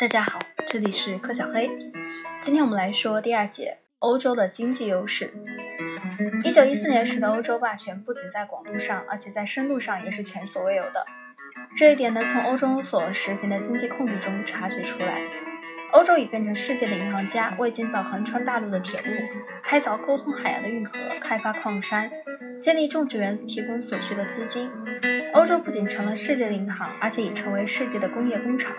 大家好，这里是柯小黑。今天我们来说第二节欧洲的经济优势。一九一四年时的欧洲霸权不仅在广度上，而且在深度上也是前所未有的。这一点能从欧洲所实行的经济控制中察觉出来。欧洲已变成世界的银行家，为建造横穿大陆的铁路、开凿沟通海洋的运河、开发矿山、建立种植园提供所需的资金。欧洲不仅成了世界的银行，而且已成为世界的工业工厂。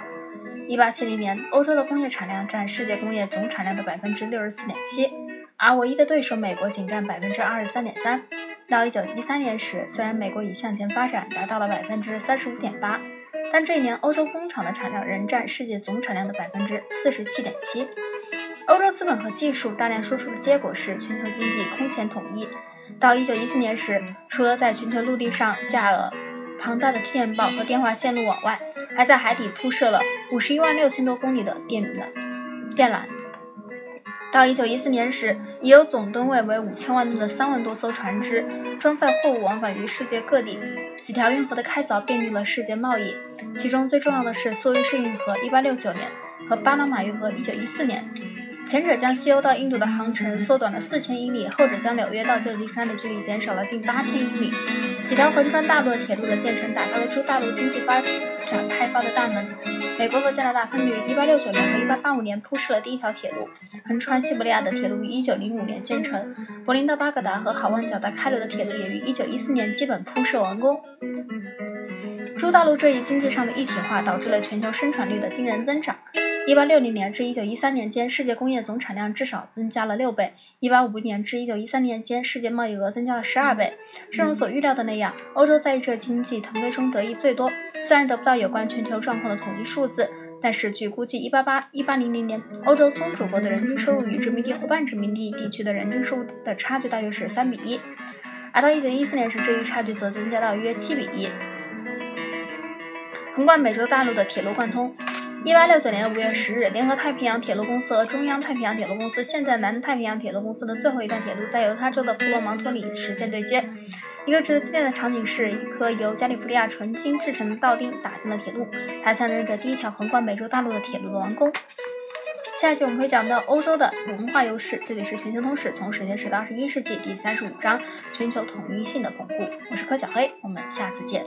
一八七零年，欧洲的工业产量占世界工业总产量的百分之六十四点七，而唯一的对手美国仅占百分之二十三点三。到一九一三年时，虽然美国已向前发展，达到了百分之三十五点八，但这一年欧洲工厂的产量仍占世界总产量的百分之四十七点七。欧洲资本和技术大量输出的结果是全球经济空前统一。到一九一四年时，除了在全球陆地上架了庞大的电报和电话线路网外，还在海底铺设了五十一万六千多公里的电缆。电缆到一九一四年时，已有总吨位为五千万吨的三万多艘船只装载货物往返于世界各地。几条运河的开凿便利了世界贸易，其中最重要的是苏伊士运河（一八六九年）和巴拿马运河（一九一四年）。前者将西欧到印度的航程缩短了四千英里，后者将纽约到旧金山的距离减少了近八千英里。几条横穿大陆的铁路的建成，打开了出大陆经济发展开发的大门。美国和加拿大分别于1869年和1885年铺设了第一条铁路，横穿西伯利亚的铁路于1905年建成。柏林到巴格达和好望角到开罗的铁路也于1914年基本铺设完工。诸大陆这一经济上的一体化，导致了全球生产率的惊人增长。一八六零年至一九一三年间，世界工业总产量至少增加了六倍；一八五零年至一九一三年间，世界贸易额增加了十二倍。正如所预料的那样，欧洲在这经济腾飞中得益最多。虽然得不到有关全球状况的统计数字，但是据估计，一八八一八零零年，欧洲宗主国的人均收入与殖民地或半殖民地地区的人均收入的差距大约是三比一，而到一九一四年时，这一差距则增加到约七比一。横贯美洲大陆的铁路贯通。一八六九年五月十日，联合太平洋铁路公司和中央太平洋铁路公司（现在南太平洋铁路公司）的最后一段铁路在犹他州的普罗芒托里实现对接。一个值得纪念的场景是，一颗由加利福尼亚纯金制成的道钉打进了铁路，它象征着第一条横贯美洲大陆的铁路的完工。下一期我们会讲到欧洲的文化优势。这里是全球通史，从史前史到二十一世纪第三十五章：全球统一性的巩固。我是柯小黑，我们下次见。